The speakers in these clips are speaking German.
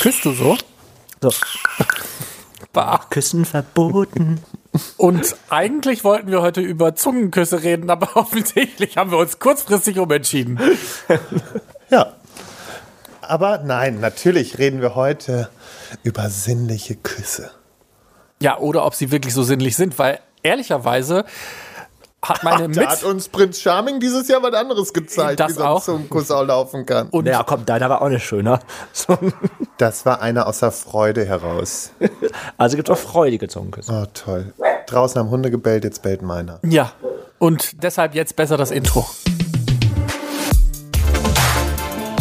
Küsst du so? So, Bah. Küssen verboten. Und eigentlich wollten wir heute über Zungenküsse reden, aber offensichtlich haben wir uns kurzfristig umentschieden. Ja. Aber nein, natürlich reden wir heute über sinnliche Küsse. Ja, oder ob sie wirklich so sinnlich sind, weil ehrlicherweise hat meine Da hat Mit... uns Prinz Charming dieses Jahr was anderes gezeigt, Das wie so ein auch. Zungenkuss auch laufen kann. Und Naja, komm, deiner war auch nicht schöner. So, Das war einer aus der Freude heraus. also gibt es auch freudige Zungenküsse. Oh, toll. Draußen haben Hunde gebellt, jetzt bellt meiner. ja, und deshalb jetzt besser das Intro.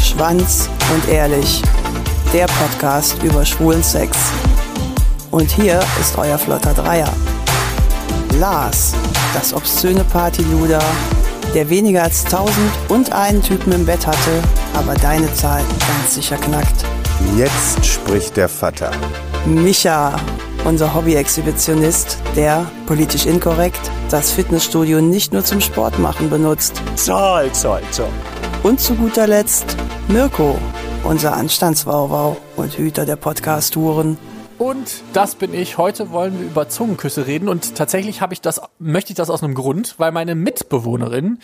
Schwanz und ehrlich. Der Podcast über schwulen Sex. Und hier ist euer flotter Dreier. Lars, das obszöne Partyluder, der weniger als tausend und einen Typen im Bett hatte, aber deine Zahl ganz sicher knackt. Jetzt spricht der Vater. Micha, unser Hobby-Exhibitionist, der, politisch inkorrekt, das Fitnessstudio nicht nur zum Sport machen benutzt. Zoll, zoll, zoll. Und zu guter Letzt Mirko, unser Anstandswauwau und Hüter der Podcast-Touren. Und das bin ich. Heute wollen wir über Zungenküsse reden und tatsächlich habe ich das, möchte ich das aus einem Grund, weil meine Mitbewohnerin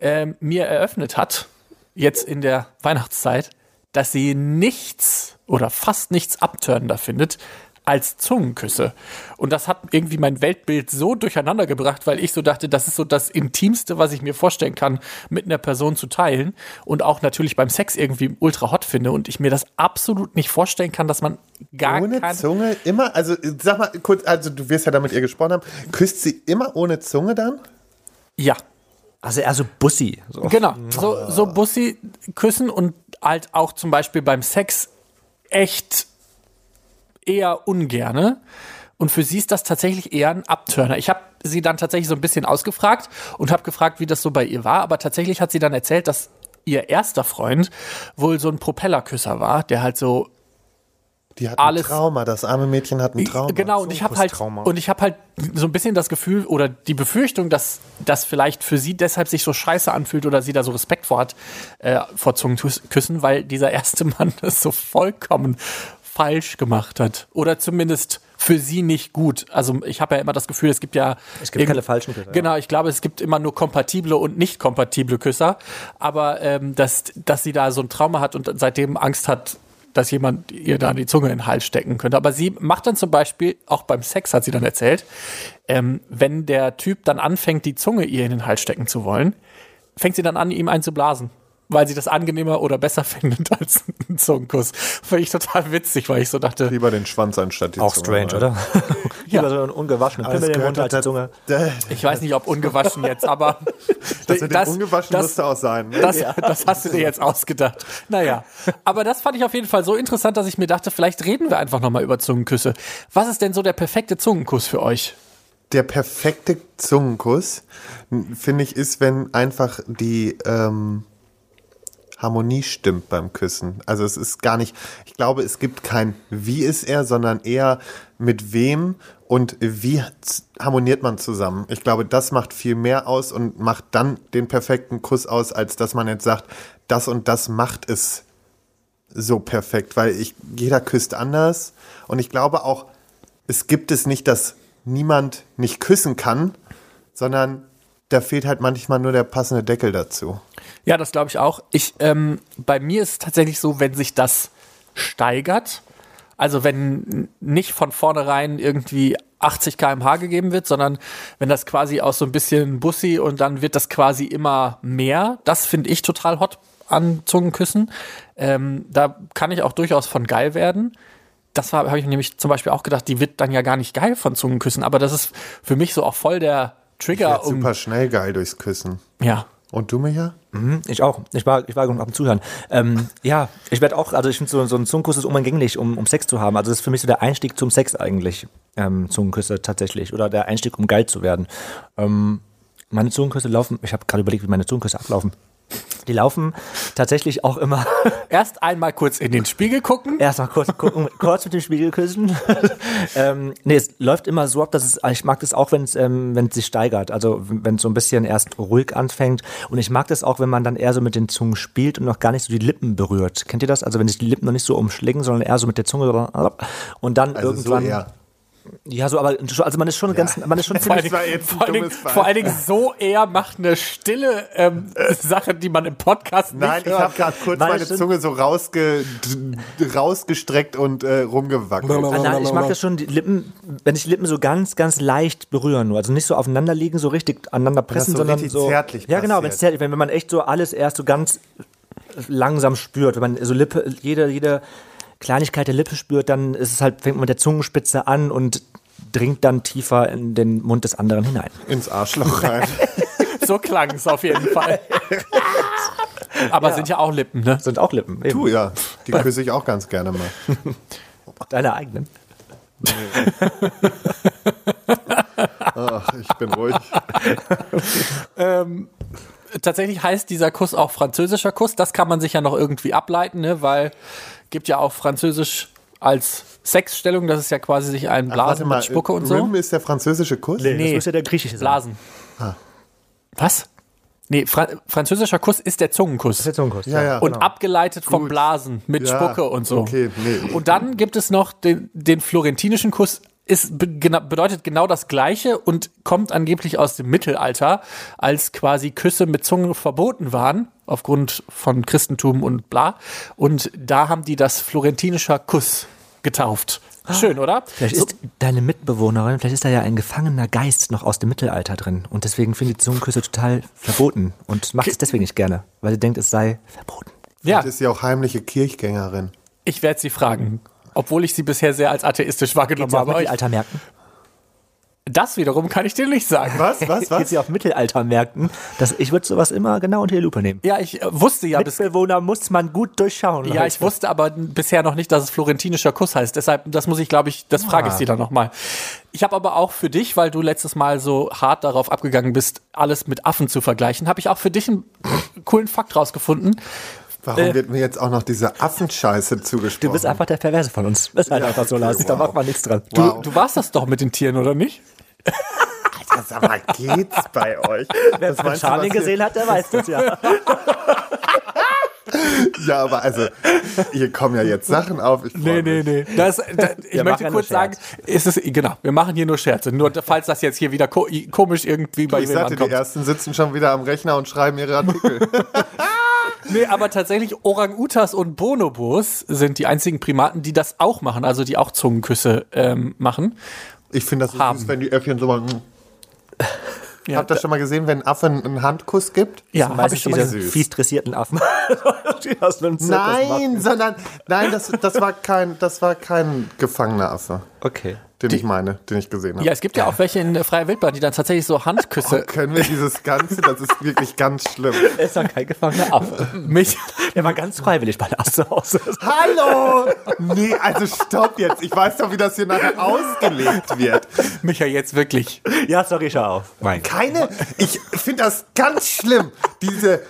ähm, mir eröffnet hat, jetzt in der Weihnachtszeit, dass sie nichts oder fast nichts abtörender findet als Zungenküsse. Und das hat irgendwie mein Weltbild so durcheinander gebracht, weil ich so dachte, das ist so das Intimste, was ich mir vorstellen kann, mit einer Person zu teilen. Und auch natürlich beim Sex irgendwie ultra hot finde. Und ich mir das absolut nicht vorstellen kann, dass man gar Ohne kein, Zunge immer, also sag mal kurz, also du wirst ja da mit ihr gesprochen haben, küsst sie immer ohne Zunge dann? Ja, Also eher so Bussi. So. genau. So, so Bussi küssen und halt auch zum Beispiel beim Sex echt eher ungerne. Und für sie ist das tatsächlich eher ein Abturner. Ich habe sie dann tatsächlich so ein bisschen ausgefragt und habe gefragt, wie das so bei ihr war. Aber tatsächlich hat sie dann erzählt, dass ihr erster Freund wohl so ein Propellerküsser war, der halt so Die hat Alles- ein Trauma, das arme Mädchen hat ein Trauma. Genau, und ich habe halt und ich habe halt so ein bisschen das Gefühl oder die Befürchtung, dass das vielleicht für sie deshalb sich so scheiße anfühlt oder sie da so Respekt vor hat äh, vor Zungenküssen, weil dieser erste Mann das so vollkommen falsch gemacht hat oder zumindest für sie nicht gut. Also ich habe ja immer das Gefühl, es gibt ja Es gibt keine falschen Küsser. Genau, ich glaube, es gibt immer nur kompatible und nicht kompatible Küsser, aber ähm, dass dass sie da so ein Trauma hat und seitdem Angst hat, dass jemand ihr da die Zunge in den Hals stecken könnte. Aber sie macht dann zum Beispiel, auch beim Sex hat sie dann erzählt, ähm, wenn der Typ dann anfängt, die Zunge ihr in den Hals stecken zu wollen, fängt sie dann an, ihm einzublasen. Weil sie das angenehmer oder besser findet als ein Zungenkuss. Fand ich total witzig, weil ich so dachte, Lieber den Schwanz anstatt die Auch Zunge. strange, oder? Lieber so einen ungewaschenen Pimmel im Mund als. Zunge. ich weiß nicht, ob ungewaschen jetzt, aber Das mit dem ungewaschen das- musste auch sein. Ne? Das, das hast du dir jetzt ausgedacht. Naja, aber das fand ich auf jeden Fall so interessant, dass ich mir dachte, vielleicht reden wir einfach nochmal über Zungenküsse. Was ist denn so der perfekte Zungenkuss für euch? Der perfekte Zungenkuss, finde ich, ist, wenn einfach die ähm, Harmonie stimmt beim Küssen. Also es ist gar nicht, ich glaube, es gibt kein Wie ist er, sondern eher mit wem und wie harmoniert man zusammen. Ich glaube, das macht viel mehr aus und macht dann den perfekten Kuss aus, als dass man jetzt sagt, das und das macht es so perfekt, weil ich, jeder küsst anders und ich glaube auch, es gibt es nicht, dass niemand nicht küssen kann, sondern da fehlt halt manchmal nur der passende Deckel dazu. Ja, das glaube ich auch. Ich, ähm, bei mir ist es tatsächlich so, wenn sich das steigert, also wenn nicht von vornherein irgendwie 80 km/h gegeben wird, sondern wenn das quasi aus so ein bisschen Bussi und dann wird das quasi immer mehr, das finde ich total hot an Zungenküssen. Ähm, da kann ich auch durchaus von geil werden. Das habe ich mir nämlich zum Beispiel auch gedacht, die wird dann ja gar nicht geil von Zungenküssen, aber das ist für mich so auch voll der Trigger, Ja, um. super schnell geil durchs Küssen. Ja. Und du, Micha? Ich auch. Ich war, ich war genug am Zuhören. Ähm, ja, ich werde auch, also ich finde so, so ein Zungenkuss ist unumgänglich, um, um Sex zu haben. Also das ist für mich so der Einstieg zum Sex eigentlich. Ähm, Zungenküsse tatsächlich. Oder der Einstieg, um geil zu werden. Ähm, meine Zungenküsse laufen, ich habe gerade überlegt, wie meine Zungenküsse ablaufen. Die laufen tatsächlich auch immer Erst einmal kurz in den Spiegel gucken. erstmal kurz gucken, kurz mit dem Spiegel küssen. ähm, nee, es läuft immer so ab, dass es, ich mag das auch, wenn es, ähm, wenn es sich steigert. Also wenn es so ein bisschen erst ruhig anfängt. Und ich mag das auch, wenn man dann eher so mit den Zungen spielt und noch gar nicht so die Lippen berührt. Kennt ihr das? Also wenn sich die Lippen noch nicht so umschlingen, sondern eher so mit der Zunge und dann Also irgendwann. so eher. Ja, so, aber also man ist schon ganz, man ist schon Vor allen, ziemlich. ein vor, allen Dingen, vor allen Dingen so eher macht eine stille ähm, Sache, die man im Podcast nicht Nein, ich habe gerade kurz Weil meine Zunge so rausge, rausgestreckt und äh, rumgewackelt. Ah, nein, ich mag das schon, die Lippen, wenn die Lippen so ganz, ganz leicht berühren nur. Also nicht so aufeinander liegen, so richtig aneinander pressen, so sondern richtig so. zärtlich ja, genau, wenn zärtlich, wenn, wenn man echt so alles erst so ganz langsam spürt, wenn man so Lippe, jede, jede Kleinigkeit der Lippe spürt, dann ist es halt, fängt man mit der Zungenspitze an und dringt dann tiefer in den Mund des anderen hinein. Ins Arschloch rein. So klang es auf jeden Fall. Aber sind ja auch Lippen, ne? Sind auch Lippen. Eben. du, ja. Die küsse ich auch ganz gerne mal. Deine eigenen. Ach, ich bin ruhig. Tatsächlich heißt dieser Kuss auch französischer Kuss. Das kann man sich ja noch irgendwie ableiten, ne? weil gibt ja auch Französisch als Sexstellung. Das ist ja quasi sich ein Blasen mal, mit Spucke und so. Rim ist der französische Kuss? Nee, Nee. das muss ja der griechische sein. Blasen. Ah. Was? Nee, Fra französischer Kuss ist der Zungenkuss. Der Zungenkuss. Ja, ja. und abgeleitet vom Gut. Blasen mit Ja, Spucke und so. okay, nee. Und dann gibt es noch den, den florentinischen Kuss. Ist bedeutet genau das Gleiche und kommt angeblich aus dem Mittelalter, als quasi Küsse mit Zunge verboten waren, aufgrund von Christentum und bla. Und da haben die das florentinischer Kuss getauft. Schön, oder? Vielleicht So- ist deine Mitbewohnerin, vielleicht ist da ja ein gefangener Geist noch aus dem Mittelalter drin und deswegen findet die Zungenküsse total verboten und macht es deswegen nicht gerne, weil sie denkt, es sei verboten. ja, Vielleicht ist sie auch heimliche Kirchgängerin. ich werde sie fragen. Obwohl ich sie bisher sehr als atheistisch wahrgenommen Geht sie auf habe. Mittelaltermärkten? Das wiederum kann ich dir nicht sagen. Was, was, Geht was? sie auf Mittelaltermärkten? Das, ich würde sowas immer genau unter die Lupe nehmen. Ja, ich äh, wusste ja bis Mitbewohner muss man gut durchschauen. Ja, ich wusste aber bisher noch nicht, dass es florentinischer Kuss heißt. Deshalb, das muss ich, glaube ich, das frage ich sie dann nochmal. Ich habe aber auch für dich, weil du letztes Mal so hart darauf abgegangen bist, alles mit Affen zu vergleichen, habe ich auch für dich einen coolen Fakt rausgefunden. Warum Äh. wird mir jetzt auch noch diese Affenscheiße zugesprochen? Du bist einfach der Perverse von uns. Das ist halt einfach so, Lars. Da wow. macht man nichts dran. Du, Wow. du warst das doch mit den Tieren, oder nicht? Sag mal, geht's bei euch? Wer du, Charming hier- gesehen hat, der weiß das ja. Ja, aber also, hier kommen ja jetzt Sachen auf. Ich freu mich. nee. Das, da, ich Wir möchte kurz sagen, ist es, genau, wir machen hier nur Scherze. Nur falls das jetzt hier wieder ko komisch irgendwie bei Ich wem sagte, die ankommt. ersten sitzen schon wieder am Rechner und schreiben ihre Artikel. Nee, aber tatsächlich Orang-Utas und Bonobos sind die einzigen Primaten, die das auch machen, also die auch Zungenküsse ähm, machen. Ich finde das so Haben. süß, wenn die Äffchen so mal. mm. Ja, Habt ihr das schon mal gesehen, wenn ein Affe einen Handkuss gibt? Ja, habe ich schon mal diese gesehen. süß. fies dressierten Affen. Nein, machen. sondern nein, das, das war kein, das war kein gefangener Affe, Okay. den ich meine, den ich gesehen habe. Ja, es gibt ja auch welche in der freier Wildbahn, die dann tatsächlich so Handküsse Können wir dieses Ganze, das ist wirklich ganz schlimm. Er ist doch kein gefangener Affe. mich. Er war ganz freiwillig bei Lars zu Hause. Hallo! Nee, also stopp jetzt. Ich weiß doch, wie das hier nachher ausgelegt wird. Micha, jetzt wirklich. Ja, sorry, schau auf. Mein Keine, ich finde das ganz schlimm, diese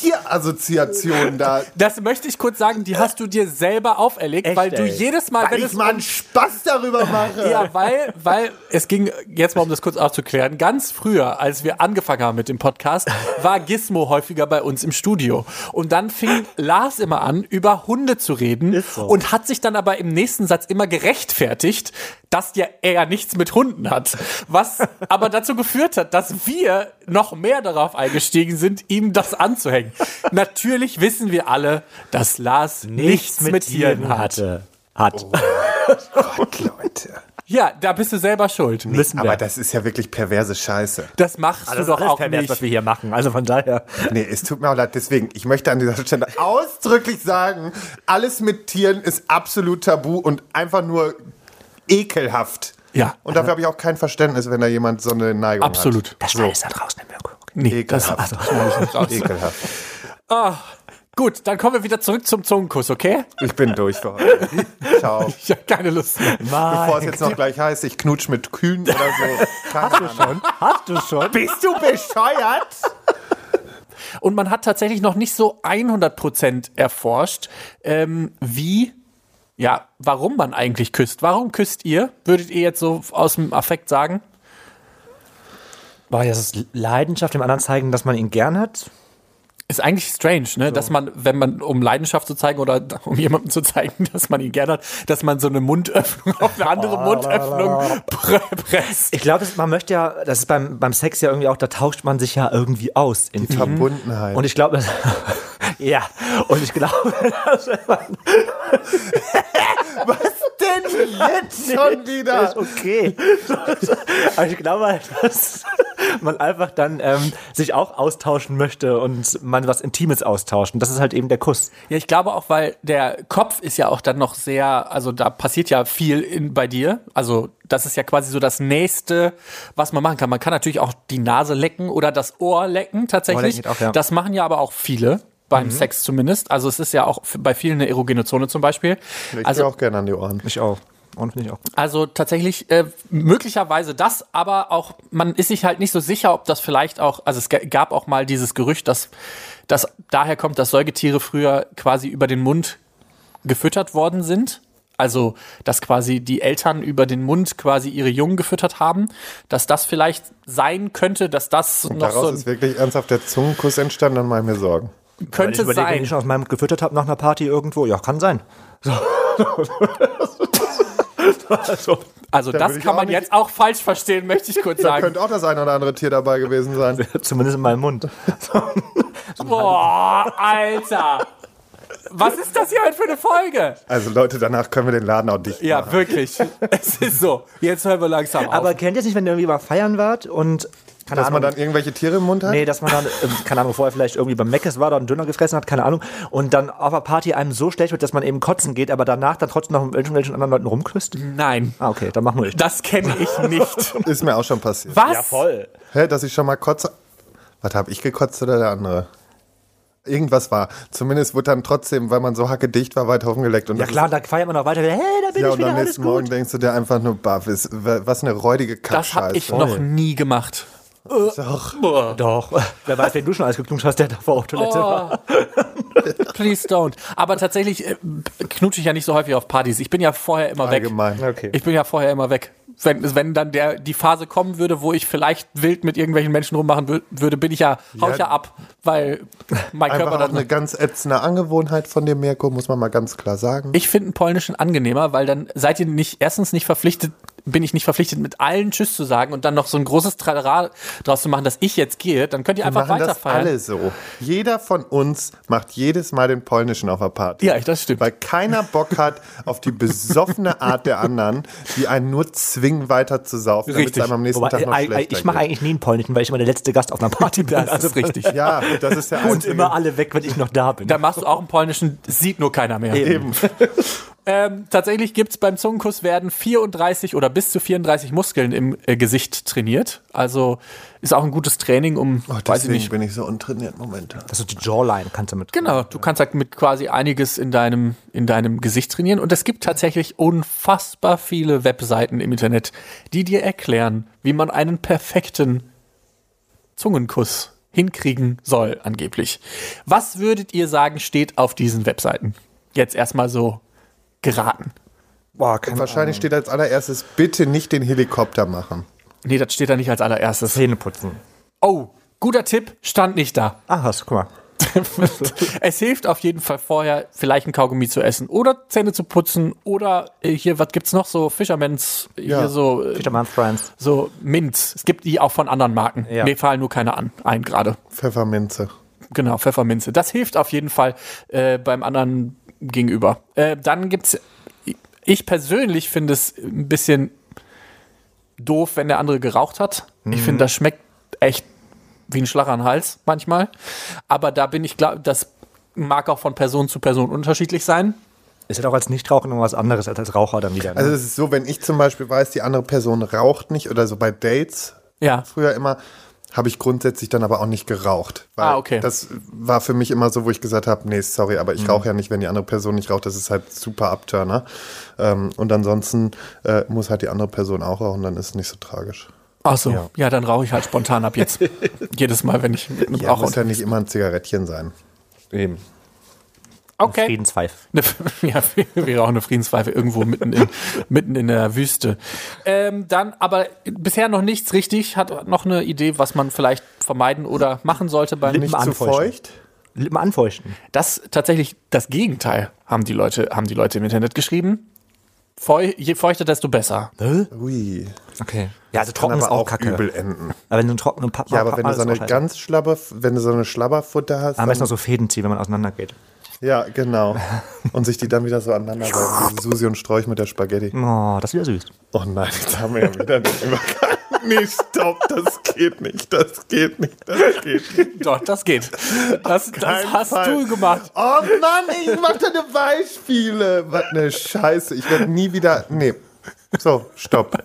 Tierassoziation da. Das möchte ich kurz sagen, die hast du dir selber auferlegt, Echt, weil du ey? jedes Mal, Weil wenn ich es mal einen Spaß darüber mache. Ja, weil, weil es ging, jetzt mal um das kurz aufzuklären, ganz früher, als wir angefangen haben mit dem Podcast, war Gizmo häufiger bei uns im Studio. Und dann fing Lars immer an, über Hunde zu reden Ist so. und hat sich dann aber im nächsten Satz immer gerechtfertigt, dass ja er ja nichts mit Hunden hat. Was aber dazu geführt hat, dass wir noch mehr darauf eingestiegen sind, ihm das anzuhängen. Natürlich wissen wir alle, dass Lars nichts, mit, Tieren hat. hatte. Hat. Gott, Leute. Ja, da bist du selber schuld. Müssen wir. Aber das ist ja wirklich perverse Scheiße. Das machst das du ist doch alles auch pervers, nicht. was wir hier machen. Also von daher. Nee, es tut mir auch leid. Deswegen, ich möchte an dieser Stelle ausdrücklich sagen, alles mit Tieren ist absolut tabu und einfach nur ekelhaft. Ja. Und dafür habe ich auch kein Verständnis, wenn da jemand so eine Neigung Absolut. Das so. ist da draußen im Mirko. Nee, das, Ekelhaft. also, raus. hat. Ekelhaft. Gut, dann kommen wir wieder zurück zum Zungenkuss, okay? Ich bin durch für heute. Ciao. Ich habe keine Lust mehr. Bevor es jetzt noch gleich heißt, ich knutsch mit Kühen oder so. Keine Ahnung. Hast du schon? Bist du bescheuert? Und man hat tatsächlich noch nicht so 100% erforscht, ähm, wie, ja, warum man eigentlich küsst. Warum küsst ihr? Würdet ihr jetzt so aus dem Affekt sagen? Boah, das ist Leidenschaft dem anderen zeigen, dass man ihn gern hat. Ist eigentlich strange, ne? Dass man, wenn man, um Leidenschaft zu zeigen oder um jemandem zu zeigen, dass man ihn gerne hat, dass man so eine Mundöffnung auf eine andere Mundöffnung pre presst. Ich glaube, man möchte ja, das ist beim, beim Sex ja irgendwie auch, da tauscht man sich ja irgendwie aus. In Die Verbundenheit. Und ich glaube, ja, und ich glaube, dass man denn jetzt schon wieder? ist okay. Aber ich glaube halt, dass man einfach dann ähm, sich auch austauschen möchte und man was Intimes austauscht. Und das ist halt eben der Kuss. Ja, ich glaube auch, weil der Kopf ist ja auch dann noch sehr, also da passiert ja viel in, bei dir. Also das ist ja quasi so das Nächste, was man machen kann. Man kann natürlich auch die Nase lecken oder das Ohr lecken tatsächlich. Ohr lecken auch, ja. Das machen ja aber auch viele. Beim Sex zumindest. Also es ist ja auch bei vielen eine erogene Zone zum Beispiel. Ich also, auch gerne an die Ohren. Ich auch. Und finde ich auch. also tatsächlich äh, möglicherweise das, aber auch man ist sich halt nicht so sicher, ob das vielleicht auch, also es ga- gab auch mal dieses Gerücht, dass, dass daher kommt, dass Säugetiere früher quasi über den Mund gefüttert worden sind. Also, dass quasi die Eltern über den Mund quasi ihre Jungen gefüttert haben, dass das vielleicht sein könnte, dass das noch Daraus so ist wirklich ernsthaft der Zungenkuss entstanden, dann mache ich mir Sorgen. Könnte überlege, wenn sein. ich schon aus meinem Mund gefüttert habe nach einer Party irgendwo, ja, kann sein. So. also, Also, Da das kann man nicht- jetzt auch falsch verstehen, möchte ich kurz Da sagen. könnte auch das eine oder andere Tier dabei gewesen sein. zumindest in meinem Mund. Boah, Alter. Was ist das hier heute für eine Folge? Also Leute, danach können wir den Laden auch dicht Ja, machen. wirklich. Es ist so. Jetzt hören wir langsam auf. Aber kennt ihr es nicht, wenn ihr irgendwie mal feiern wart und keine Dass Ahnung, man dann irgendwelche Tiere im Mund hat? Nee, dass man dann, ähm, keine Ahnung, vorher vielleicht irgendwie beim Meckes war, da einen Döner gefressen hat, keine Ahnung, und dann auf der Party einem so schlecht wird, dass man eben kotzen geht, aber danach dann trotzdem noch mit irgendwelchen anderen Leuten rumküsst? Nein, Ah, okay, dann mach nur ich. das kenne ich nicht. Ist mir auch schon passiert. Was? voll. Hä, dass ich schon mal kotze? Was habe ich gekotzt oder der andere? Irgendwas war. Zumindest wurde dann trotzdem, weil man so hackedicht war, weiter rumgeleckt. Und Ja klar, da feiert man noch weiter, hey, da bin Ist, ja, ich und wieder, am alles nächsten gut. Morgen denkst du dir einfach nur, baff, ist, was eine räudige Das habe ich Kackscheiße. noch nie gemacht. Doch. Doch, wer weiß, wen du schon alles geknutscht hast, der davor auf Toilette war. Please don't. Aber tatsächlich äh, knutsche ich ja nicht so häufig auf Partys. Ich bin ja vorher immer weg. Allgemein. Okay. Ich bin ja vorher immer weg. Wenn, wenn dann der, die Phase kommen würde, wo ich vielleicht wild mit irgendwelchen Menschen rummachen wür- würde, bin ich ja, hau ich ja ab, weil mein Körper Einfach auch dann. eine ganz ätzende Angewohnheit von dir, Mirko, muss man mal ganz klar sagen. Ich finde einen polnischen angenehmer, weil dann seid ihr nicht, erstens nicht verpflichtet, bin ich nicht verpflichtet, mit allen Tschüss zu sagen und dann noch so ein großes Tralala draus zu machen, dass ich jetzt gehe, dann könnt ihr Wir einfach machen das weiterfeiern. alle so. Jeder von uns macht jedes Mal den polnischen auf der Party. Ja, das stimmt. Weil keiner Bock hat auf die besoffene Art der anderen, die einen nur zwingen, weiter zu saufen, damit es Richtig. einem am nächsten Wobei, Tag noch äh, schlechter ich mache eigentlich nie einen polnischen, weil ich immer der letzte Gast auf einer Party bin. Das ist richtig. Ja, das ist der Und einzige. immer alle weg, wenn ich noch da bin. Da machst du auch einen polnischen, sieht nur keiner mehr. Eben. Ähm, tatsächlich gibt's beim Zungenkuss werden 34 oder bis zu 34 Muskeln im äh, Gesicht trainiert. Also ist auch ein gutes Training, um, Oh, weiß ich nicht. bin ich so untrainiert momentan. Das ist die Jawline, kannst du mit. Genau, du kannst halt mit quasi einiges in deinem, in deinem Gesicht trainieren. Und es gibt tatsächlich unfassbar viele Webseiten im Internet, die dir erklären, wie man einen perfekten Zungenkuss hinkriegen soll, angeblich. Was würdet ihr sagen, steht auf diesen Webseiten? Jetzt erstmal so geraten. Boah, Wahrscheinlich steht als allererstes, bitte nicht den Helikopter machen. Nee, das steht da nicht als allererstes. Zähne putzen. Oh, guter Tipp, stand nicht da. Ach, hast, guck mal. es hilft auf jeden Fall vorher, vielleicht ein Kaugummi zu essen oder Zähne zu putzen oder äh, hier, was gibt's noch? So Fisherman's, Ja. hier so, äh, Fisherman's Friends. so Minz. Es gibt die auch von anderen Marken. Ja. Mir fallen nur keine an, ein gerade. Pfefferminze. Genau, Pfefferminze. Das hilft auf jeden Fall äh, beim anderen gegenüber. Äh, dann gibt's, ich persönlich finde es ein bisschen doof, wenn der andere geraucht hat. Ich finde, das schmeckt echt wie ein Schlag an den Hals manchmal. Aber da bin ich glaube, das mag auch von Person zu Person unterschiedlich sein. Ist ja doch als Nichtraucher noch was anderes als als Raucher dann wieder. Ne? Also es ist so, wenn ich zum Beispiel weiß, die andere Person raucht nicht oder so bei Dates, Ja. früher immer, habe ich grundsätzlich dann aber auch nicht geraucht. Weil Ah, okay. Das war für mich immer so, wo ich gesagt habe, nee, sorry, aber ich rauche ja nicht, wenn die andere Person nicht raucht. Das ist halt super Abturner. Ähm, und ansonsten äh, muss halt die andere Person auch rauchen, dann ist es nicht so tragisch. Ach so, ja, dann rauche ich halt spontan ab jetzt. Jedes Mal, wenn ich mit einem Ja, Raucher muss ja nicht immer ein Zigarettchen sein. Eben. Okay. Eine, ja, wäre auch eine Friedenspfeife irgendwo mitten in, mitten in der Wüste. Ähm, dann, aber bisher noch nichts richtig. Hat noch eine Idee, was man vielleicht vermeiden oder machen sollte beim Lippen Nicht zu anfeuchten. feucht? Lippen anfeuchten. Das tatsächlich das Gegenteil haben die Leute, haben die Leute im Internet geschrieben. Feu, je feuchter, desto besser. Ui. Okay. Ja, also trocken ist aber auch auch kacke. übel enden. Aber wenn du einen trockenen Papp Ja, aber wenn du so eine ganz schlabber, wenn du so eine Schlabberfutter hast, besten noch dann, so Fäden ziehen, wenn man auseinander geht. Ja, genau. Und sich die dann wieder so aneinander reiben, wie Susi und Strolch mit der Spaghetti. Oh, das ist wieder süß. Oh nein, jetzt haben wir ja wieder den Übergang. Nee, stopp, das geht nicht, das geht nicht, das geht nicht. Doch, das geht. Das, das hast Fall. du gemacht. Oh Mann, ich mach deine Beispiele. Was eine Scheiße. Ich werde nie wieder. Nee. So, stopp.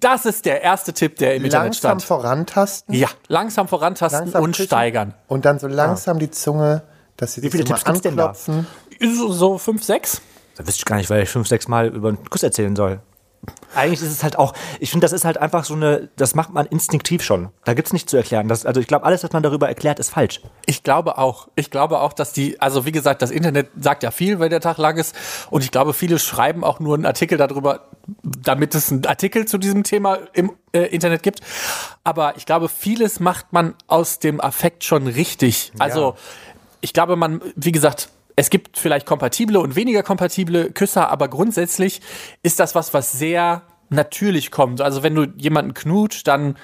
Das ist der erste Tipp, der im Internet Langsam stand. vorantasten. Ja, langsam vorantasten langsam und steigern. Und dann so langsam die Zunge, dass sie Wie viele Tipps gibt's denn da? anklopfen. So, so fünf, sechs? Da wüsste ich gar nicht, weil ich fünf, sechs Mal über einen Kuss erzählen soll. Eigentlich ist es halt auch, ich finde, das ist halt einfach so eine, das macht man instinktiv schon. Da gibt's nichts zu erklären. Das, also ich glaube, alles, was man darüber erklärt, ist falsch. Ich glaube auch. Ich glaube auch, dass die, also wie gesagt, das Internet sagt ja viel, wenn der Tag lang ist. Und ich glaube, viele schreiben auch nur einen Artikel darüber, damit es einen Artikel zu diesem Thema im äh, Internet gibt. Aber ich glaube, vieles macht man aus dem Affekt schon richtig. Also ich glaube, man, wie gesagt, es gibt vielleicht kompatible und weniger kompatible Küsser, aber grundsätzlich ist das was, was sehr natürlich kommt. Also wenn du jemanden knutscht, dann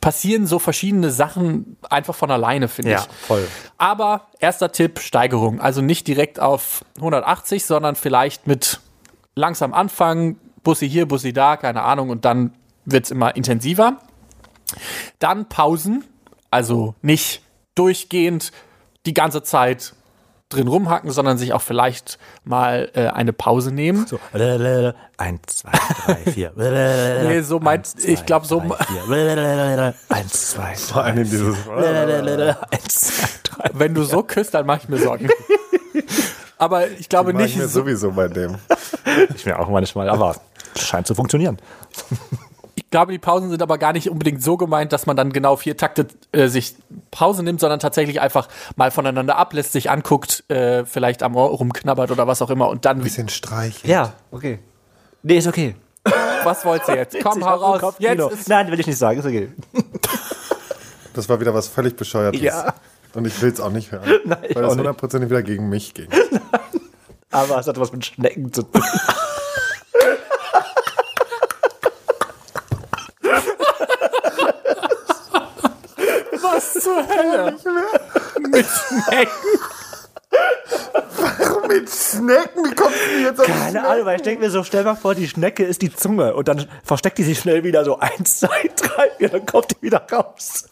passieren so verschiedene Sachen einfach von alleine, finde ich. voll. Aber erster Tipp, Steigerung. Also nicht direkt auf 180, sondern vielleicht mit langsam anfangen, Bussi hier, Bussi da, keine Ahnung, und dann wird's immer intensiver. Dann Pausen, also nicht durchgehend die ganze Zeit drin rumhacken, sondern sich auch vielleicht mal äh, eine Pause nehmen. So, eins, zwei, drei, vier. Nee, so meint, ich glaube, so, Eins, zwei, Vor allem dieses. drei. Eins, zwei, drei. wenn du so küsst, dann mache ich mir Sorgen. Aber ich glaube Mach ich nicht, mir so, sowieso bei dem. Ich mir auch manchmal, aber scheint zu funktionieren. Ich glaube, die Pausen sind aber gar nicht unbedingt so gemeint, dass man dann genau vier Takte äh, sich Pause nimmt, sondern tatsächlich einfach mal voneinander ablässt, sich anguckt, äh, vielleicht am Ohr rumknabbert oder was auch immer und dann, Bisschen streicheln. Ja, okay. Nee, ist okay. was wollt's ihr jetzt? Komm, hau ein raus. Jetzt ist, Nein, will ich nicht sagen, ist okay. Das war wieder was völlig Bescheuertes. Ja. Und ich will es auch nicht hören. Nein, weil nicht. hundertprozentig wieder gegen mich ging. Aber es hat was mit Schnecken zu tun. Hölle? Mit Schnecken. Mit Schnecken, wie kommst du jetzt auf Keine Ahnung, weil ich denke mir so, stell mal vor, die Schnecke ist die Zunge und dann versteckt die sich schnell wieder so eins, zwei, drei, vier, dann kommt die wieder raus.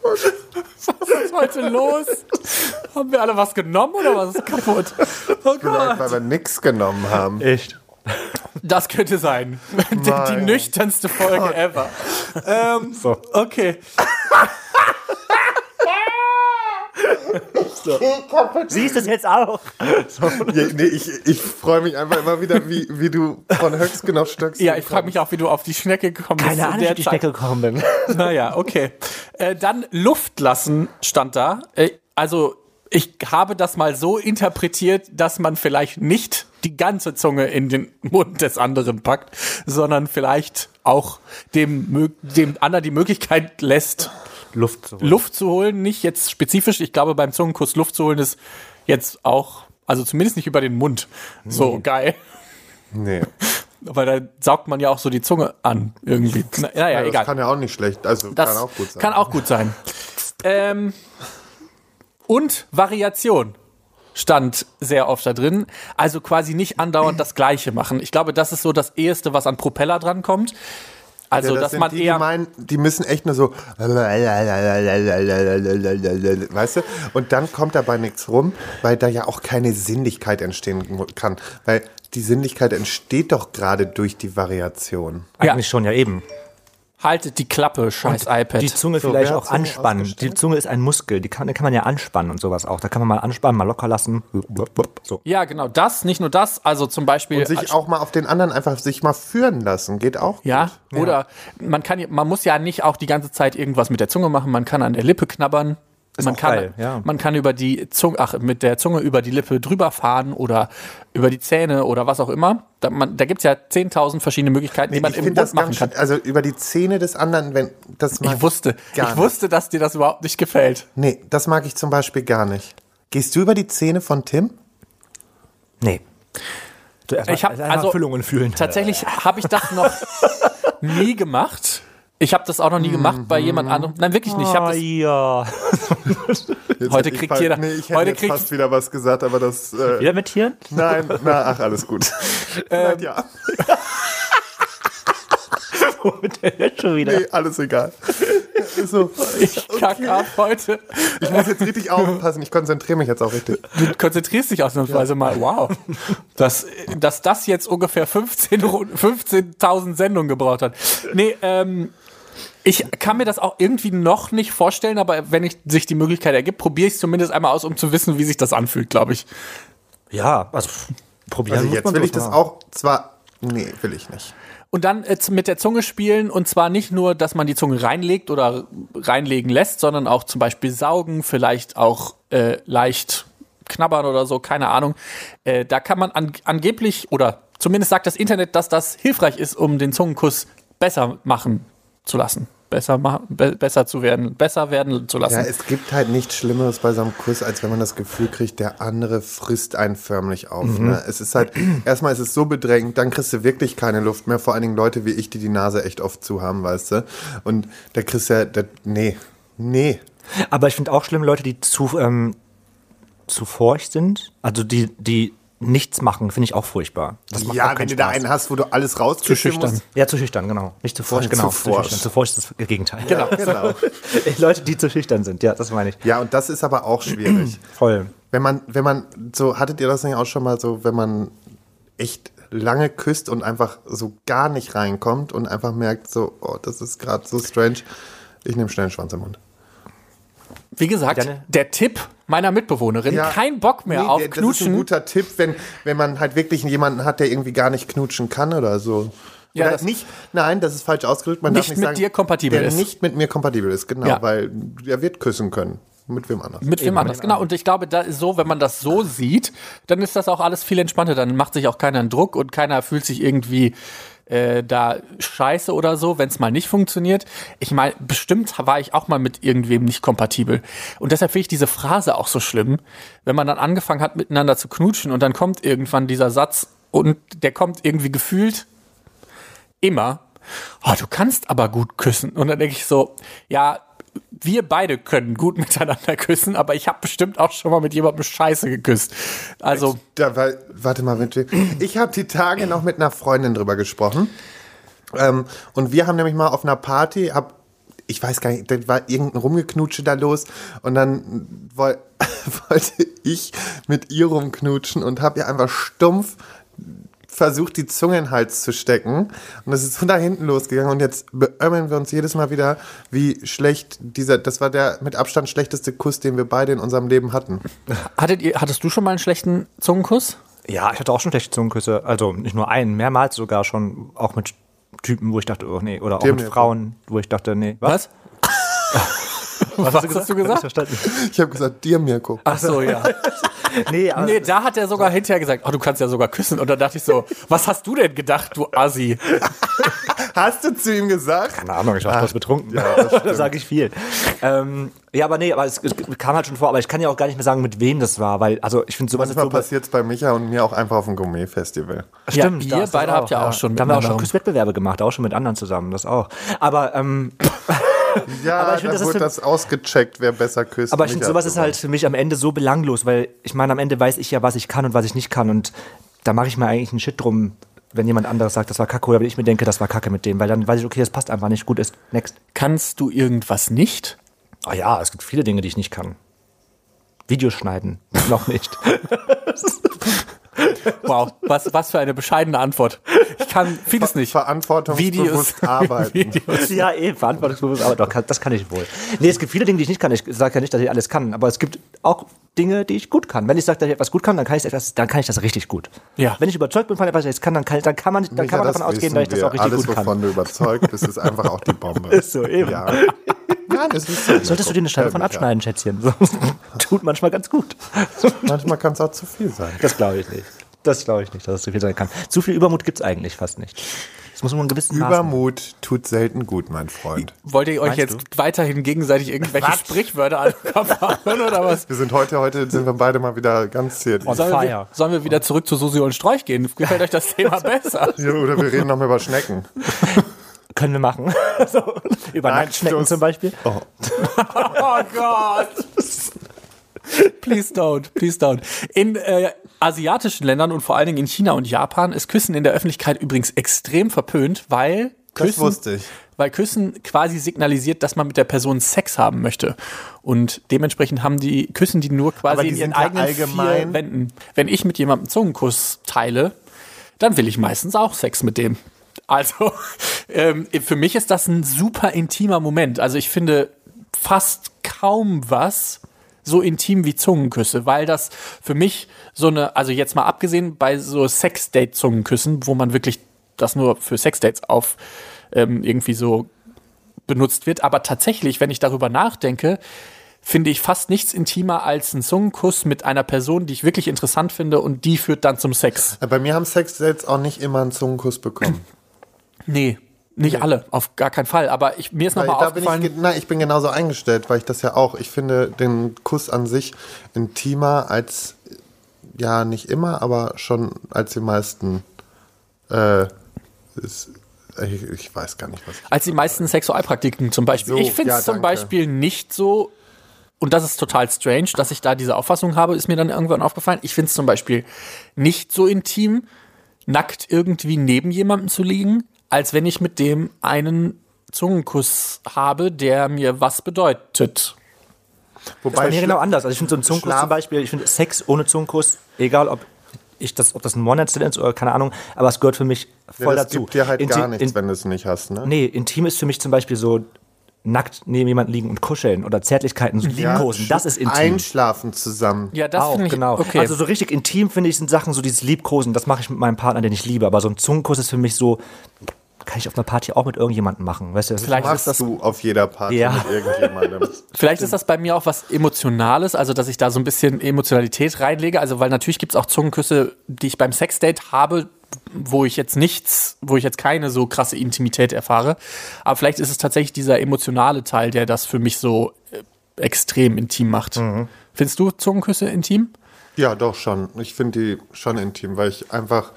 Was ist heute los? Haben wir alle was genommen oder was ist kaputt? Oh Vielleicht, Gott. weil wir nichts genommen haben. Echt? Das könnte sein. Die, die nüchternste Folge ever. Ähm, So. Okay. Siehst du es jetzt auch? Ja, nee, ich ich freue mich einfach immer wieder, wie, wie du von Höchstgen auf Stöcksken Ja, ich frage mich auch, wie du auf die Schnecke gekommen bist. Keine in Ahnung, der wie die Zeit. Schnecke gekommen bin. Naja, okay. Äh, dann Luft lassen stand da. Äh, also ich habe das mal so interpretiert, dass man vielleicht nicht die ganze Zunge in den Mund des anderen packt, sondern vielleicht auch dem, dem anderen die Möglichkeit lässt, Luft zu holen. Luft zu holen. Nicht jetzt spezifisch. Ich glaube, beim Zungenkuss Luft zu holen ist jetzt auch, also zumindest nicht über den Mund. So geil. Nee. Weil da saugt man ja auch so die Zunge an irgendwie. Na, naja, Ja, das egal. kann ja auch nicht schlecht. Also Das kann auch gut sein. Kann auch gut sein. ähm, und Variation stand sehr oft da drin. Also quasi nicht andauernd das Gleiche machen. Ich glaube, das ist so das Eheste, was an Propeller dran kommt. Also, ja, das dass sind man die, eher. die meinen, die müssen echt nur so, weißt du? Und dann kommt dabei nichts rum, weil da ja auch keine Sinnlichkeit entstehen kann. Weil die Sinnlichkeit entsteht doch gerade durch die Variation. Ja. Eigentlich schon, ja eben. Haltet die Klappe, scheiß iPad. Die Zunge So, vielleicht auch Zunge anspannen. Die? Zunge ist ein Muskel, die kann, den kann man ja anspannen und sowas auch. Da kann man mal anspannen, mal locker lassen. So. ja, genau, das, nicht nur das, also zum Beispiel. Und sich auch mal auf den anderen einfach sich mal führen lassen. Geht auch. ja, oder man kann, man muss ja nicht auch die ganze Zeit irgendwas mit der Zunge machen, man kann an der Lippe knabbern. Man auch kann, geil, ja. man kann über die Zunge, ach, mit der Zunge über die Lippe drüber fahren oder über die Zähne oder was auch immer. Da, man, da gibt's ja 10.000 verschiedene Möglichkeiten, die man ich im Mund das machen kann. Also über die Zähne des anderen, wenn das mag Ich wusste, gar ich nicht. wusste, dass dir das überhaupt nicht gefällt. Nee, das mag ich zum Beispiel gar nicht. Gehst du über die Zähne von Tim? Nee. Du erst mal- Ich hab- erst mal also- Füllungen fühlen. Tatsächlich habe ich das noch nie gemacht. Ich habe das auch noch nie gemacht bei jemand anderem. Nein, wirklich nicht. Ich hab Ah, das, ja. Jetzt Heute kriegt fast- jeder- Nee, ich hätte heute jetzt kriegt- fast wieder was gesagt, aber das. Äh, Wieder mit Tieren? Nein, na, ach, alles gut. Ähm, ja. Womit der jetzt schon wieder? Nee, alles egal. So, ich kack ab heute. ich muss jetzt richtig aufpassen. Ich konzentriere mich jetzt auch richtig. Du konzentrierst dich ausnahmsweise mal. Wow. Dass, dass das jetzt ungefähr 15 Ru- 15.000 Sendungen gebraucht hat. Nee, ähm, ich kann mir das auch irgendwie noch nicht vorstellen, aber wenn ich, sich die Möglichkeit ergibt, probiere ich es zumindest einmal aus, um zu wissen, wie sich das anfühlt, glaube ich. Ja, also probieren Also muss jetzt man will ich das mal. auch zwar. Nee, will ich nicht. Und dann äh, mit der Zunge spielen und zwar nicht nur, dass man die Zunge reinlegt oder reinlegen lässt, sondern auch zum Beispiel saugen, vielleicht auch äh, leicht knabbern oder so, keine Ahnung. Äh, da kann man an, angeblich oder zumindest sagt das Internet, dass das hilfreich ist, um den Zungenkuss besser machen zu lassen. Besser, machen, be besser zu werden, besser werden zu lassen. Ja, es gibt halt nichts Schlimmeres bei so einem Kuss, als wenn man das Gefühl kriegt, der andere frisst einen förmlich auf. Mhm. Ne? Es ist halt, erstmal ist es so bedrängt, dann kriegst du wirklich keine Luft mehr. Vor allen Dingen Leute wie ich, die die Nase echt oft zu haben, weißt du. Und da kriegst du ja, da, nee, nee. Aber ich finde auch schlimm, Leute, die zu, ähm, zu feucht sind. Also die, die nichts machen, finde ich auch furchtbar. Das macht auch Ja, wenn du da einen hast, wo du alles rauskriegst, schüchtern. Ja, zu schüchtern, genau. Nicht zu Zu genau. forsch. schüchtern. Zu feucht ist das Gegenteil. Genau. Genau. Leute, die zu schüchtern sind, ja, das meine ich. Ja, und das ist aber auch schwierig. Voll. Wenn man, wenn man, so, hattet ihr das nicht auch schon mal so, wenn man echt lange küsst und einfach so gar nicht reinkommt und einfach merkt, so, oh, das ist gerade so strange. Ich nehme schnell einen Schwanz im Mund. Wie gesagt, Janne? der Tipp meiner Mitbewohnerin, Ja. kein Bock mehr Nee, auf der- Das ist ein Knutschen. guter Tipp, wenn, wenn man halt wirklich jemanden hat, der irgendwie gar nicht knutschen kann oder so. Ja, oder das- nicht, nein, das ist falsch ausgedrückt. Man Nicht darf mit sagen, dir kompatibel der ist. nicht mit mir kompatibel ist, genau, Ja. weil er wird küssen können. Mit wem anders. Mit wem anders, genau. Und ich glaube, da ist so, wenn man das so sieht, dann ist das auch alles viel entspannter. Dann macht sich auch keiner einen Druck und keiner fühlt sich irgendwie äh, da scheiße oder so, wenn es mal nicht funktioniert. Ich meine, bestimmt war ich auch mal mit irgendwem nicht kompatibel. Und deshalb finde ich diese Phrase auch so schlimm, wenn man dann angefangen hat, miteinander zu knutschen und dann kommt irgendwann dieser Satz und der kommt irgendwie gefühlt immer, oh, du kannst aber gut küssen. Und dann denke ich so, ja, wir beide können gut miteinander küssen, aber ich habe bestimmt auch schon mal mit jemandem Scheiße geküsst. Also, Da war, warte mal, ich habe die Tage noch mit einer Freundin drüber gesprochen. Ähm, und wir haben nämlich mal auf einer Party, hab, ich weiß gar nicht, da war irgendein Rumgeknutsche da los und dann woll, wollte ich mit ihr rumknutschen und habe ihr einfach stumpf versucht, die Zunge in den Hals zu stecken. Und das ist so da hinten losgegangen. Und jetzt beömmeln wir uns jedes Mal wieder, wie schlecht dieser, das war der mit Abstand schlechteste Kuss, den wir beide in unserem Leben hatten. hattet ihr, hattest du schon mal einen schlechten Zungenkuss? Ja, ich hatte auch schon schlechte Zungenküsse. Also nicht nur einen, mehrmals sogar schon. Auch mit Typen, wo ich dachte, oh nee. Oder auch Dem mit. Frauen, wo ich dachte, nee. Was? Was, hast du Hab ich gesagt? verstanden? Ich habe gesagt, dir, Mirko. Ach so, ja. Nee, aber Nee, da hat er sogar hinterher gesagt, oh, du kannst ja sogar küssen. Und da dachte ich so, was hast du denn gedacht, du Assi? Hast du zu ihm gesagt? keine Ahnung, ich war etwas betrunken. ja, da sage ich viel. Ähm, ja, aber nee, aber es, es kam halt schon vor. Aber ich kann ja auch gar nicht mehr sagen, mit wem das war, weil, also ich finde sowas Manchmal so passiert es bei Micha und mir auch einfach auf dem Gourmet-Festival. Stimmt, Ja, ihr beide habt ja auch schon Da haben wir auch schon Kusswettbewerbe gemacht, auch schon mit anderen zusammen, das auch. Aber, ähm, Ja, Aber ich find, da das ist wurde das ausgecheckt, wer besser küsst. aber ich finde, sowas ist halt für mich am Ende so belanglos, weil ich meine, am Ende weiß ich ja, was ich kann und was ich nicht kann. Und da mache ich mir eigentlich einen Shit drum, wenn jemand anderes sagt, das war kacke, oder wenn ich mir denke, das war kacke mit dem, weil dann weiß ich, okay, das passt einfach nicht, gut ist, next. Kannst du irgendwas nicht? Oh ja, es gibt viele Dinge, die ich nicht kann. Videos schneiden, noch nicht. Wow, was, was für eine bescheidene Antwort. Ich kann vieles nicht. Verantwortungsbewusst arbeiten. Videos. Ja, eh, verantwortungsbewusst, aber doch, kann- das kann ich wohl. Nee, es gibt viele Dinge, die ich nicht kann. Ich sage ja nicht, dass ich alles kann, aber es gibt auch Dinge, die ich gut kann. Wenn ich sage, dass ich etwas gut kann, dann kann ich etwas, dann kann ich das richtig gut. Ja. Wenn ich überzeugt bin von etwas, das ich kann, dann kann, dann kann man, dann kann man Micha, davon ausgehen, dass ich das auch richtig. Alles, gut kann. wovon du überzeugt bist, ist einfach auch die Bombe. Ist so, eben. Ja. Nein, es ist so. Solltest du dir eine Scheibe von Ja, abschneiden, Schätzchen. Tut manchmal ganz gut. Manchmal kann es auch zu viel sein. Das glaube ich nicht. Das glaube ich nicht, dass es zu viel sein kann. Zu viel Übermut gibt es eigentlich fast nicht. Es muss nur einen gewissen Maß Übermut tut selten gut, mein Freund. Wollt ihr euch Meinst jetzt weiterhin gegenseitig irgendwelche Sprichwörter an den Kopf hauen oder was? Wir sind heute, heute sind wir beide mal wieder ganz hier. Sollen wir, sollen wir wieder zurück zu Susi und Strolch gehen? Gefällt euch das Thema besser? Ja, Oder wir reden nochmal über Schnecken. Können wir machen. so, über Nacktschnecken zum Beispiel. Oh Gott. Please don't, please don't. In äh, asiatischen Ländern und vor allen Dingen in China und Japan ist Küssen in der Öffentlichkeit übrigens extrem verpönt, weil Das Küssen, wusste ich. weil Küssen quasi signalisiert, dass man mit der Person Sex haben möchte. Und dementsprechend haben die Küssen die nur quasi die in ihren eigenen allgemein- vier Wänden. Wenn ich mit jemandem einen Zungenkuss teile, dann will ich meistens auch Sex mit dem. Also ähm, für mich ist das ein super intimer Moment. Also ich finde fast kaum was so intim wie Zungenküsse, weil das für mich so eine, also jetzt mal abgesehen bei so Sex-Date-Zungenküssen, wo man wirklich das nur für Sexdates auf ähm, irgendwie so benutzt wird, aber tatsächlich, wenn ich darüber nachdenke, finde ich fast nichts intimer als ein Zungenkuss mit einer Person, die ich wirklich interessant finde und die führt dann zum Sex. Bei mir haben Sex selbst auch nicht immer einen Zungenkuss bekommen. Nee, nicht alle, auf gar keinen Fall. Aber ich, mir ist nochmal ich, aufgefallen, ge- na, ich bin genauso eingestellt, weil ich das ja auch, ich finde den Kuss an sich intimer als, ja, nicht immer, aber schon als die meisten, äh, ist, ich, ich weiß gar nicht, was ich als die meisten Sexualpraktiken zum Beispiel. So, ich finde es ja, zum. Beispiel nicht so, und das ist total strange, dass ich da diese Auffassung habe, ist mir dann irgendwann aufgefallen. Ich finde es zum Beispiel nicht so intim, nackt irgendwie neben jemandem zu liegen, als wenn ich mit dem einen Zungenkuss habe, der mir was bedeutet. Wobei Bei mir Schla- genau anders. Also ich finde so einen Zungenkuss zum Beispiel, ich finde Sex ohne Zungenkuss, egal ob ich das, ob das ein One-Night-Stand ist oder keine Ahnung, aber es gehört für mich ja, voll das dazu. gibt dir halt gar Inti- nichts, in- wenn du es nicht hast, ne? Nee, intim ist für mich zum Beispiel so nackt neben jemandem liegen und kuscheln oder Zärtlichkeiten, so liebkosen. das ist intim. Einschlafen zusammen. Ja, das auch, finde ich genau. okay. Also so richtig intim finde ich sind Sachen, so dieses Liebkosen, das mache ich mit meinem Partner, den ich liebe. Aber so ein Zungenkuss ist für mich so, kann ich auf einer Party auch mit irgendjemandem machen. Weißt du, das Vielleicht ist Machst das du auf jeder Party Ja. mit irgendjemandem. Vielleicht ist das bei mir auch was Emotionales, also dass ich da so ein bisschen Emotionalität reinlege. Also, weil natürlich gibt es auch Zungenküsse, die ich beim Sexdate habe, wo ich jetzt nichts, wo ich jetzt keine so krasse Intimität erfahre. Aber vielleicht ist es tatsächlich dieser emotionale Teil, der das für mich so äh, extrem intim macht. Findest du Zungenküsse intim? Ja, doch schon. Ich finde die schon intim, weil ich einfach.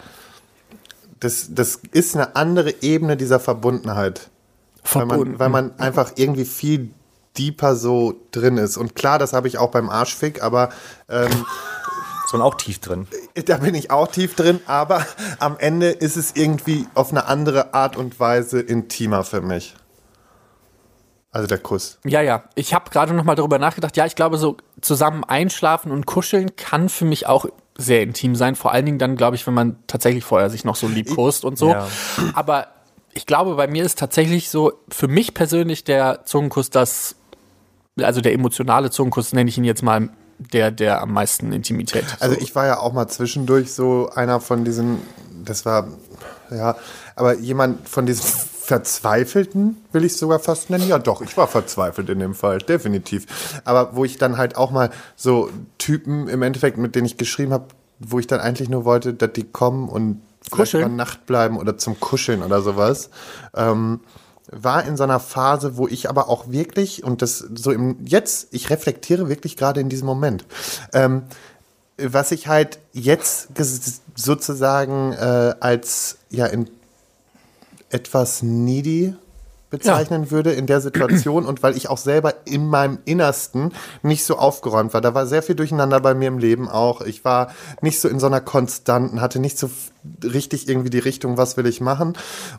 Das, das ist eine andere Ebene dieser Verbundenheit. Weil man, weil man einfach irgendwie viel deeper so drin ist. Und klar, das habe ich auch beim Arschfick, aber ähm, so auch tief drin. da bin ich auch tief drin. Aber am Ende ist es irgendwie auf eine andere Art und Weise intimer für mich. Also der Kuss. Ja, ja. Ich habe gerade noch mal darüber nachgedacht. Ja, ich glaube, so zusammen einschlafen und kuscheln kann für mich auch sehr intim sein. Vor allen Dingen dann, glaube ich, wenn man tatsächlich vorher sich noch so liebkost und so. Ja. Aber ich glaube, bei mir ist tatsächlich so, für mich persönlich der Zungenkuss das, also der emotionale Zungenkuss, nenne ich ihn jetzt mal, der, der am meisten Intimität. Also ich war ja auch mal zwischendurch so einer von diesen, das war, ja, aber jemand von diesen Verzweifelten, will ich sogar fast nennen. Ja, doch, ich war verzweifelt in dem Fall, definitiv. Aber wo ich dann halt auch mal so Typen im Endeffekt, mit denen ich geschrieben habe, wo ich dann eigentlich nur wollte, dass die kommen und Kuscheln? mal Nacht bleiben oder zum Kuscheln oder sowas. Ähm, war in so einer Phase, wo ich aber auch wirklich, und das so im, jetzt, ich reflektiere wirklich gerade in diesem Moment, ähm, was ich halt jetzt sozusagen äh, als ja in etwas needy bezeichnen würde in der Situation und weil ich auch selber in meinem Innersten nicht so aufgeräumt war. Da war sehr viel Durcheinander bei mir im Leben auch. Ich war nicht so in so einer konstanten, hatte nicht so richtig irgendwie die Richtung, was will ich machen.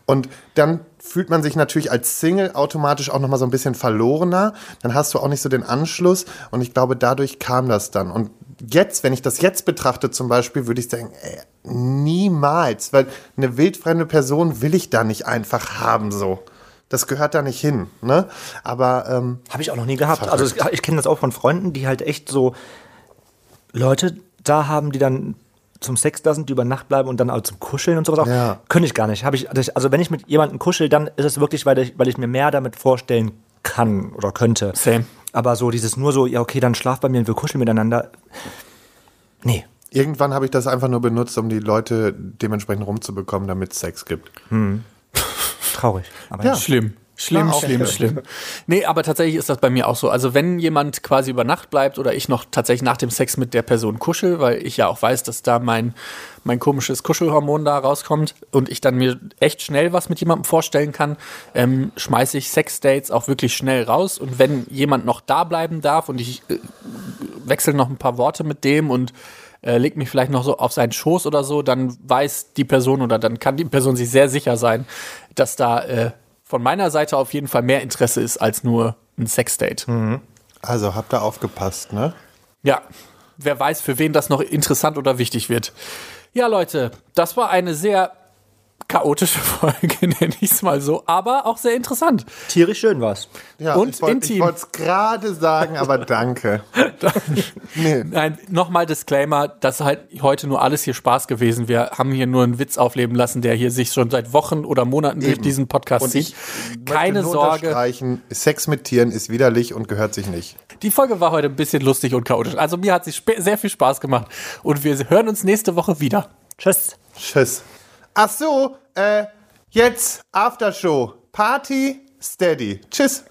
Und dann fühlt man sich natürlich als Single automatisch auch nochmal so ein bisschen verlorener. Dann hast du auch nicht so den Anschluss und ich glaube, dadurch kam das dann. Und jetzt, wenn ich das jetzt betrachte zum Beispiel, würde ich sagen, ey, niemals, weil eine wildfremde Person will ich da nicht einfach haben so. Das gehört da nicht hin, ne? Aber ähm, Habe ich auch noch nie gehabt. Also Verrückt. es- ich kenne das auch von Freunden, die halt echt so Leute da haben, die dann zum Sex da sind, die über Nacht bleiben und dann auch zum Kuscheln und sowas. auch. Ja. Könnte ich gar nicht. Hab ich, also wenn ich mit jemandem kuschel, dann ist es wirklich, weil ich, weil ich mir mehr damit vorstellen kann oder könnte. Same. Aber so dieses nur so, ja okay, dann schlaf bei mir und wir kuscheln miteinander. Nee. irgendwann habe ich das einfach nur benutzt, um die Leute dementsprechend rumzubekommen, damit es Sex gibt. Traurig. Aber Ja. Schlimm. Schlimm, auch schlimm, schlimm. Nee, aber tatsächlich ist das bei mir auch so. Also wenn jemand quasi über Nacht bleibt oder ich noch tatsächlich nach dem Sex mit der Person kuschel, weil ich ja auch weiß, dass da mein, mein komisches Kuschelhormon da rauskommt und ich dann mir echt schnell was mit jemandem vorstellen kann, ähm, schmeiße ich Sexdates auch wirklich schnell raus. Und wenn jemand noch da bleiben darf und ich äh, wechsle noch ein paar Worte mit dem und äh, legt mich vielleicht noch so auf seinen Schoß oder so, dann weiß die Person oder dann kann die Person sich sehr sicher sein, dass da äh, von meiner Seite auf jeden Fall mehr Interesse ist als nur ein Sexdate. Also habt ihr aufgepasst, ne? Ja, wer weiß, für wen das noch interessant oder wichtig wird. Ja, Leute, das war eine sehr chaotische Folge, nenne ich es mal so, aber auch sehr interessant. tierisch schön war's. Ja, Und ich wollt- intim. Ich wollte es gerade sagen, aber danke. nee. Nein, nochmal Disclaimer, das ist halt heute nur alles hier Spaß gewesen. Wir haben hier nur einen Witz aufleben lassen, der hier sich schon seit Wochen oder Monaten durch Eben. diesen Podcast Und zieht. ich Keine Sorge. Sex mit Tieren ist widerlich und gehört sich nicht. Die Folge war heute ein bisschen lustig und chaotisch. Also mir hat sie sehr viel Spaß gemacht und wir hören uns nächste Woche wieder. Tschüss. Tschüss. Ach so, äh, jetzt Aftershow. Party, steady. Tschüss.